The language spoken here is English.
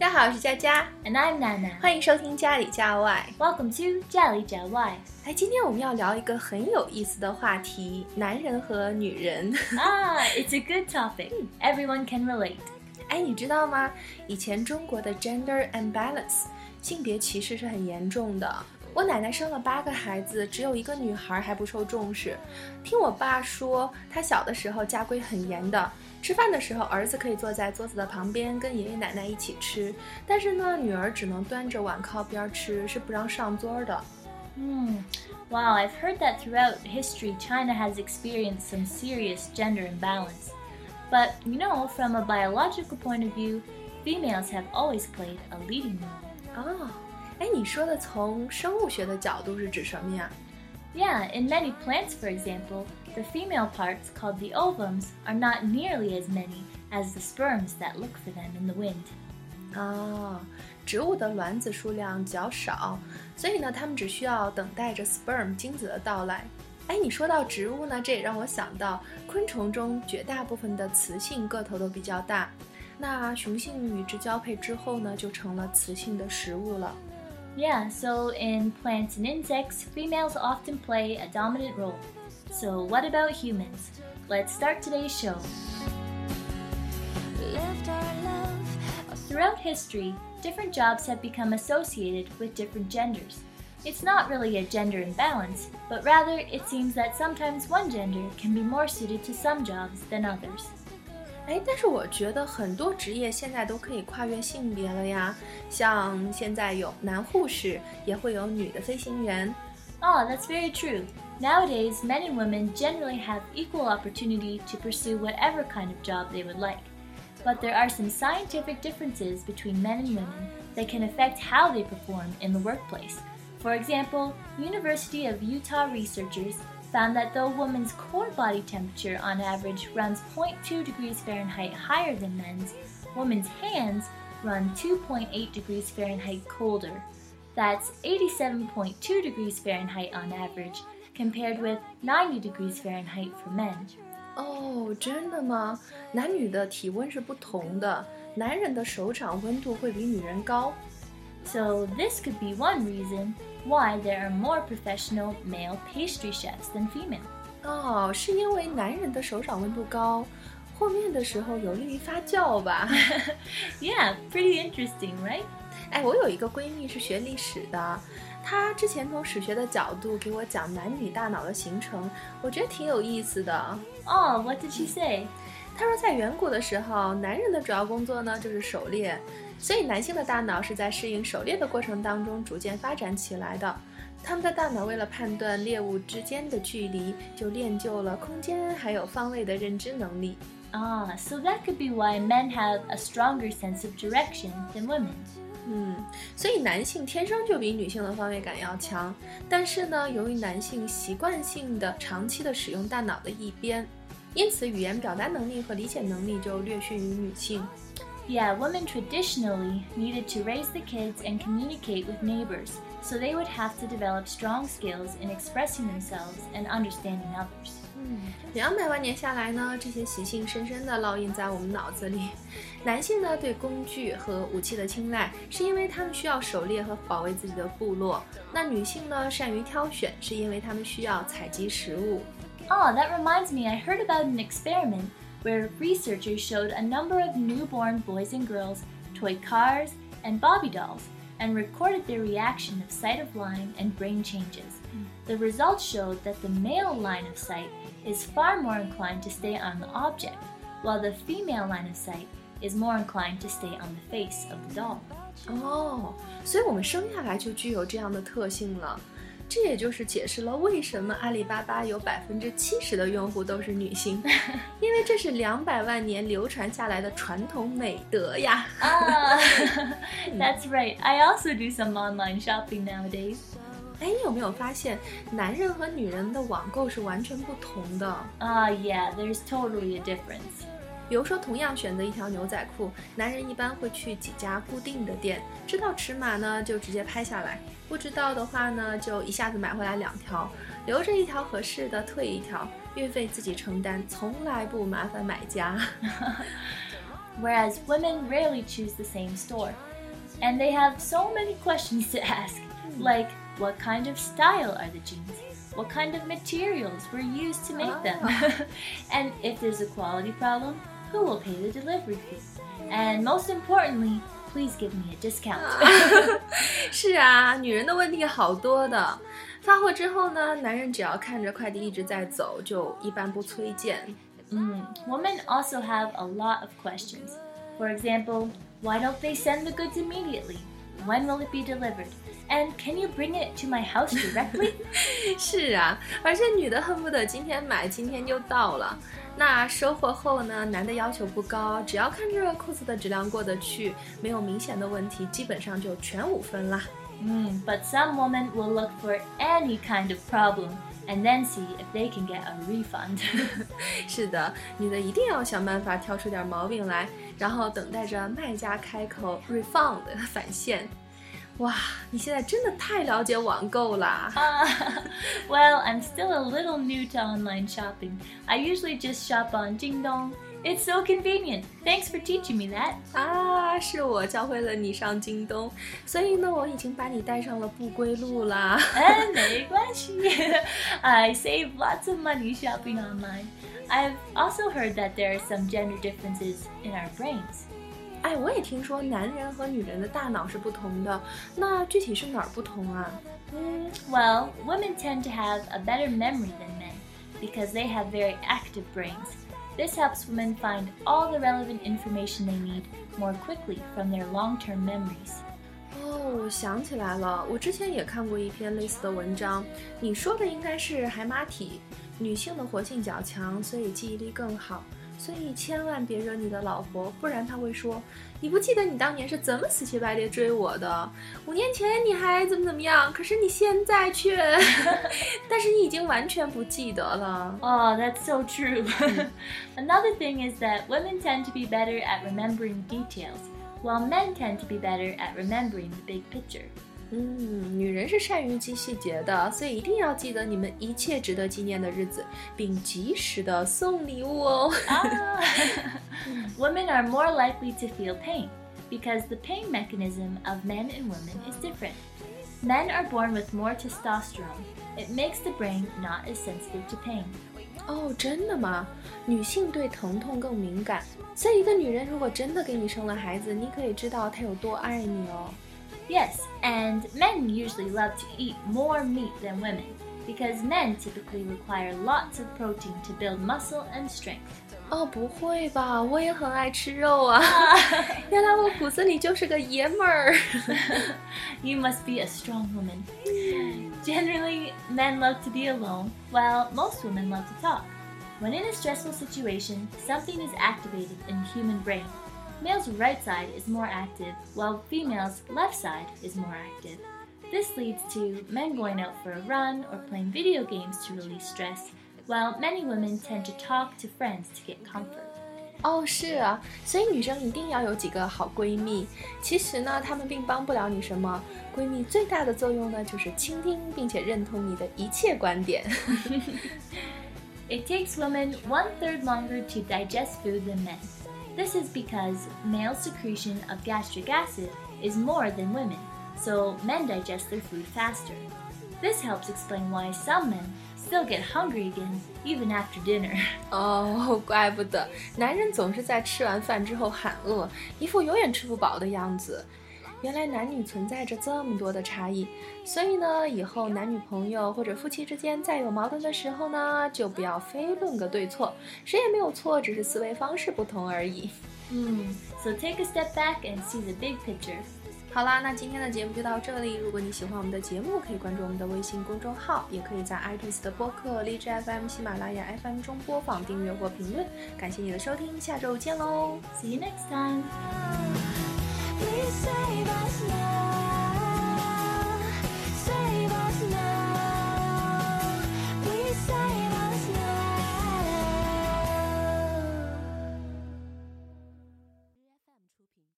大家好，我是佳佳，and I'm Nana，欢迎收听家里家外。Welcome to 家里家外。哎，今天我们要聊一个很有意思的话题，男人和女人。啊，It's a good topic. Everyone can relate. 哎，你知道吗？以前中国的 gender imbalance 性别歧视是很严重的。 我奶奶生了八个孩子，只有一个女孩还不受重视。听我爸说，他小的时候家规很严的，吃饭的时候儿子可以坐在桌子的旁边跟爷爷奶奶一起吃，但是呢，女儿只能端着碗靠边吃，是不让上桌的。嗯，Wow, I've heard that throughout history, China has experienced some serious gender imbalance. But you know, from a biological point of view, females have always played a leading role. Oh. 哎，你说的从生物学的角度是指什么呀？Yeah, in many plants, for example, the female parts called the ovums are not nearly as many as the sperms that look for them in the wind. 啊，植物的卵子数量较少，所以呢，它们只需要等待着 sperm 精子的到来。哎，你说到植物呢，这也让我想到昆虫中绝大部分的雌性个头都比较大，那雄性与之交配之后呢，就成了雌性的食物了。 Yeah, so in plants and insects, females often play a dominant role. So, what about humans? Let's start today's show. Throughout history, different jobs have become associated with different genders. It's not really a gender imbalance, but rather it seems that sometimes one gender can be more suited to some jobs than others. 哎，但是我觉得很多职业现在都可以跨越性别了呀，像现在有男护士，也会有女的飞行员。Oh, that's very true. Nowadays, men and women generally have equal opportunity to pursue whatever kind of job they would like. But there are some scientific differences between men and women that can affect how they perform in the workplace. For example, University of Utah researchers found that though women's core body temperature on average runs 0.2 degrees Fahrenheit higher than men's, women's hands run 2.8 degrees Fahrenheit colder. That's 87.2 degrees Fahrenheit on average, compared with 90 degrees Fahrenheit for men. 哦，真的吗？男女的体温是不同的，男人的手掌温度会比女人高。 So this could be one reason why there are more professional male pastry chefs than female. 哦，是因为男人的手掌温度高，和面的时候有利于发酵吧？Yeah, pretty interesting, right? 哎，我有一个闺蜜是学历史的，她之前从史学的角度给我讲男女大脑的形成，我觉得挺有意思的。哦、oh,，What did she say？她说，在远古的时候，男人的主要工作呢就是狩猎。 所以，男性的大脑是在适应狩猎的过程当中逐渐发展起来的。他们的大脑为了判断猎物之间的距离，就练就了空间还有方位的认知能力。啊，so that could be why men have a stronger sense of direction than women。嗯，所以男性天生就比女性的方位感要强。但是呢，由于男性习惯性的长期的使用大脑的一边，因此语言表达能力和理解能力就略逊于女性。Yeah, women traditionally needed to raise the kids and communicate with neighbors, so they would have to develop strong skills in expressing themselves and understanding others. 嗯，两百万年下来呢，这些习性深深地烙印在我们脑子里。男性呢，对工具和武器的青睐，是因为他们需要狩猎和保卫自己的部落；那女性呢，善于挑选，是因为他们需要采集食物。Oh, that reminds me, I heard about an experiment where researchers showed a number of newborn boys and girls toy cars and Barbie dolls and recorded their reaction of sight of line and brain changes. Hmm. The results showed that the male line of sight is far more inclined to stay on the object, while the female line of sight is more inclined to stay on the face of the doll. Oh, 哦，所以我们生下来就具有这样的特性了。这也就是解释了为什么阿里巴巴有百分之七十的用户都是女性，因为这是两百万年流传下来的传统美德呀。啊，That's right. I also do some online shopping nowadays. 哎，你有没有发现，男人和女人的网购是完全不同的？啊，Yeah, there's totally a difference. 比如说，同样选择一条牛仔裤，男人一般会去几家固定的店，知道尺码呢就直接拍下来，不知道的话呢就一下子买回来两条，留着一条合适的退一条，运费自己承担，从来不麻烦买家。Whereas women rarely choose the same store. And they have so many questions to ask, like what kind of style are the jeans? What kind of materials were used to make them? and if there's a quality problem, who will pay the delivery fee? And most importantly, please give me a discount. 是啊，女人的问题好多的。发货之后呢，男人只要看着快递一直在走，就一般不催件。Mm. Women also have a lot of questions. For example, why don't they send the goods immediately? When will it be delivered? And can you bring it to my house directly? 是啊，而且女的恨不得今天买，今天就到了。 那收货后呢，男的要求不高，只要看这个裤子的质量过得去，没有明显的问题，基本上就全五分啦。Mm, but some women will look for any kind of problem and then see if they can get a refund. 是的，女的一定要想办法挑出点毛病来，然后等待着卖家开口 refund 返现。哇，你现在真的太了解网购啦！ Uh, well, I'm still a little new to online shopping. I usually just shop on Jingdong. It's so convenient. Thanks for teaching me that. 啊，是我教会了你上京东，所以呢，我已经把你带上了不归路啦。 And 没关系. I save lots of money shopping online. I've also heard that there are some gender differences in our brains. 哎，我也听说男人和女人的大脑是不同的，那具体是哪儿不同啊？ Mm, well, women tend to have a better memory than men because they have very active brains. This helps women find all the relevant information they need more quickly from their long term memories. 哦，我想起来了，我之前也看过一篇类似的文章。你说的应该是海马体，女性的活性较强，所以记忆力更好。 所以千万别惹你的老婆，不然她会说：“你不记得你当年是怎么死乞白赖追我的？五年前你还怎么怎么样，可是你现在却……但是你已经完全不记得了。Oh, that's so true. Another thing is that women tend to be better at remembering details, while men tend to be better at remembering the big picture. 嗯，女人是善于记细节的，所以一定要记得你们一切值得纪念的日子，并及时的送礼物哦。Ah. women are more likely to feel pain because the pain mechanism of men and women is different. Men are born with more testosterone. It makes the brain not as sensitive to pain. 哦，真的吗？女性对疼痛更敏感，所以一个女人如果真的给你生了孩子，你可以知道她有多爱你哦。Yes, and men usually love to eat more meat than women because men typically require lots of protein to build muscle and strength. 哦，不会吧？我也很爱吃肉啊！原来我骨子里就是个爷们儿。 You must be a strong woman. Generally, men love to be alone, while most women love to talk. When in a stressful situation, something is activated in the human brain. Male's right side is more active, while female's left side is more active. This leads to men going out for a run or playing video games to release stress, while many women tend to talk to friends to get comfort. 哦，是啊，所以女生一定要有几个好闺蜜。其实呢，她们并帮不了你什么。闺蜜最大的作用呢，就是倾听并且认同你的一切观点。 It takes women one third longer to digest food than men. This is because male secretion of gastric acid is more than women, so men digest their food faster. This helps explain why some men still get hungry again even after dinner. 哦，怪不得男人总是在吃完饭之后喊饿，一副永远吃不饱的样子。 原来男女存在着这么多的差异，所以呢，以后男女朋友或者夫妻之间再有矛盾的时候呢，就不要非论个对错，谁也没有错，只是思维方式不同而已。Hmm, so take a step back and see the big picture. 好啦，那今天的节目就到这里。如果你喜欢我们的节目，可以关注我们的微信公众号，也可以在 iTunes 的播客、荔枝 FM、喜马拉雅 FM 中播放、订阅或评论。感谢你的收听，下周见喽！See you next time. Please save us now, save us now.